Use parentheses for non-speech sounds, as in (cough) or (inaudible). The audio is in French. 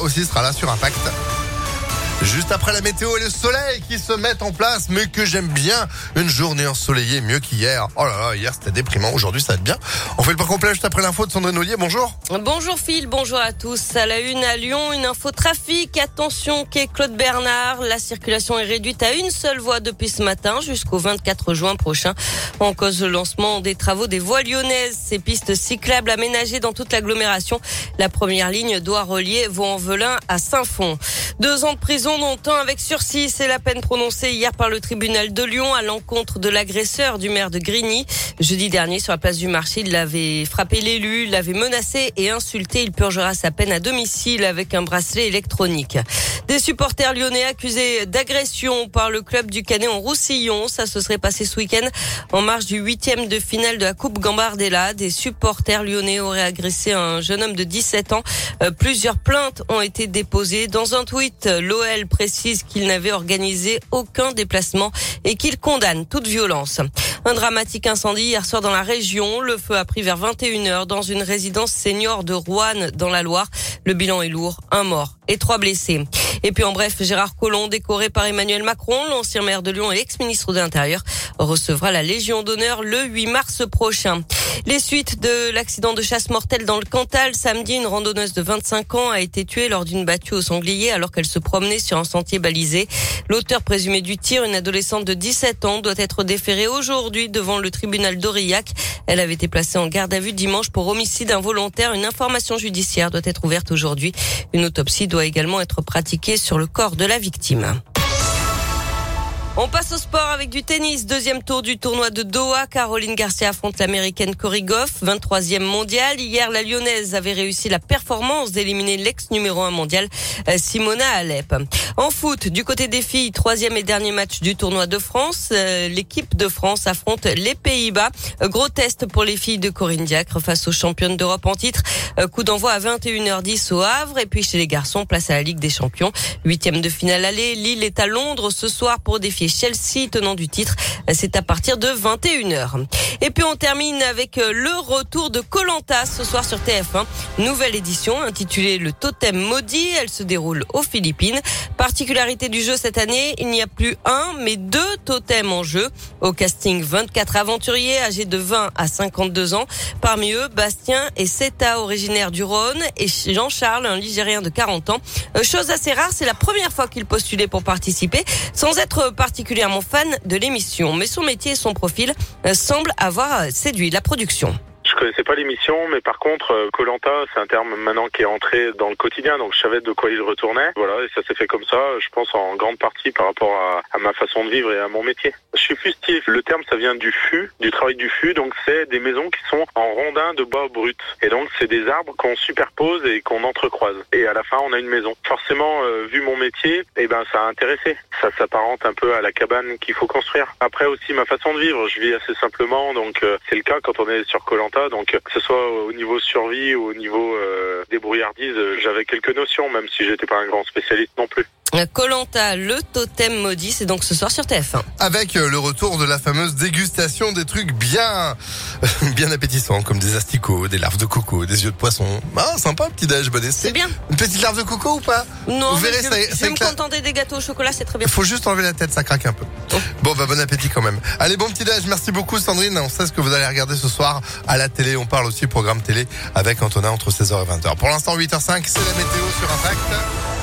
Aussi sera là sur Impact. Juste après la météo et le soleil qui se mettent en place, mais que j'aime bien. Une journée ensoleillée mieux qu'hier. Oh là là, hier c'était déprimant. Aujourd'hui ça va être bien. On fait le pas complet juste après l'info de Sandrine Ollier. Bonjour. Bonjour Phil, bonjour à tous. À la une à Lyon, une info trafic. Attention, quai Claude Bernard. La circulation est réduite à une seule voie depuis ce matin jusqu'au 24 juin prochain. En cause le lancement des travaux des voies lyonnaises. Ces pistes cyclables aménagées dans toute l'agglomération. La première ligne doit relier Vaux-en-Velin à Saint-Fond. Deux ans de prison dont avec sursis. C'est la peine prononcée hier par le tribunal de Lyon à l'encontre de l'agresseur du maire de Grigny. Jeudi dernier, sur la place du marché, il avait frappé l'élu, l'avait menacé et insulté. Il purgera sa peine à domicile avec un bracelet électronique. Des supporters lyonnais accusés d'agression par le club du Canet en Roussillon. Ça se serait passé ce week-end en marge du huitième de finale de la Coupe Gambardella. Des supporters lyonnais auraient agressé un jeune homme de 17 ans. Euh, plusieurs plaintes ont été déposées. Dans un tweet, l'OL précise qu'il n'avait organisé aucun déplacement et qu'il condamne toute violence. Un dramatique incendie hier soir dans la région. Le feu a pris vers 21h dans une résidence senior de Rouen dans la Loire. Le bilan est lourd, un mort et trois blessés. Et puis en bref, Gérard Collomb, décoré par Emmanuel Macron, l'ancien maire de Lyon et ex-ministre de l'Intérieur, recevra la Légion d'honneur le 8 mars prochain. Les suites de l'accident de chasse mortelle dans le Cantal, samedi, une randonneuse de 25 ans a été tuée lors d'une battue au sanglier alors qu'elle se promenait sur un sentier balisé. L'auteur présumé du tir, une adolescente de 17 ans, doit être déférée aujourd'hui devant le tribunal d'Aurillac. Elle avait été placée en garde à vue dimanche pour homicide involontaire. Une information judiciaire doit être ouverte aujourd'hui. Une autopsie doit également être pratiquée sur le corps de la victime. On passe au sport avec du tennis. Deuxième tour du tournoi de Doha. Caroline Garcia affronte l'américaine Cory Goff, 23e mondial. Hier, la lyonnaise avait réussi la performance d'éliminer l'ex numéro 1 mondial, euh, Simona Alep. En foot, du côté des filles, troisième et dernier match du tournoi de France. Euh, l'équipe de France affronte les Pays-Bas. Euh, gros test pour les filles de Corinne Diacre face aux championnes d'Europe en titre. Coup d'envoi à 21h10 au Havre. Et puis chez les garçons, place à la Ligue des Champions. Huitième de finale aller. Lille est à Londres ce soir pour défier Chelsea, tenant du titre. C'est à partir de 21h. Et puis on termine avec euh, le retour de Colanta ce soir sur TF1. Nouvelle édition intitulée Le Totem Maudit. Elle se déroule aux Philippines. Particularité du jeu cette année, il n'y a plus un, mais deux totems en jeu. Au casting, 24 aventuriers âgés de 20 à 52 ans. Parmi eux, Bastien et Seta, originaire du Rhône, et Jean-Charles, un Ligérien de 40 ans. Euh, chose assez rare, c'est la première fois qu'il postulait pour participer, sans être parti particulièrement fan de l'émission, mais son métier et son profil euh, semblent avoir séduit la production. Connaissais pas l'émission, mais par contre, euh, Colanta, c'est un terme maintenant qui est entré dans le quotidien, donc je savais de quoi il retournait. Voilà, et ça s'est fait comme ça, je pense en grande partie par rapport à, ma façon de vivre et à mon métier. Je suis fustier. Le terme, ça vient du fût, du travail du fût, donc c'est des maisons qui sont en rondins de bois brut. Et donc, c'est des arbres qu'on superpose et qu'on entrecroise. Et à la fin, on a une maison. Forcément, euh, vu mon métier, eh ben, ça a intéressé. Ça s'apparente un peu à la cabane qu'il faut construire. Après aussi, ma façon de vivre, je vis assez simplement, donc euh, c'est le cas quand on est sur Colanta donc que ce soit au niveau survie ou au niveau euh, débrouillardise, j'avais quelques notions, même si j'étais pas un grand spécialiste non plus. Colanta, le totem maudit, c'est donc ce soir sur TF1. Avec euh, le retour de la fameuse dégustation des trucs bien, (laughs) bien appétissants, comme des asticots, des larves de coco, des yeux de poisson. Ah, sympa, petit déj, bon C'est bien. Une petite larve de coco ou pas Non, Vous verrez, je, ça, je vais me contenter des gâteaux au chocolat, c'est très bien. Il faut juste enlever la tête, ça craque un peu. Oh. Bon, bah bon appétit quand même. Allez, bon petit déj, merci beaucoup Sandrine. On sait ce que vous allez regarder ce soir à la télé. On parle aussi programme télé avec Antonin entre 16h et 20h. Pour l'instant, 8h05, c'est la météo sur Impact.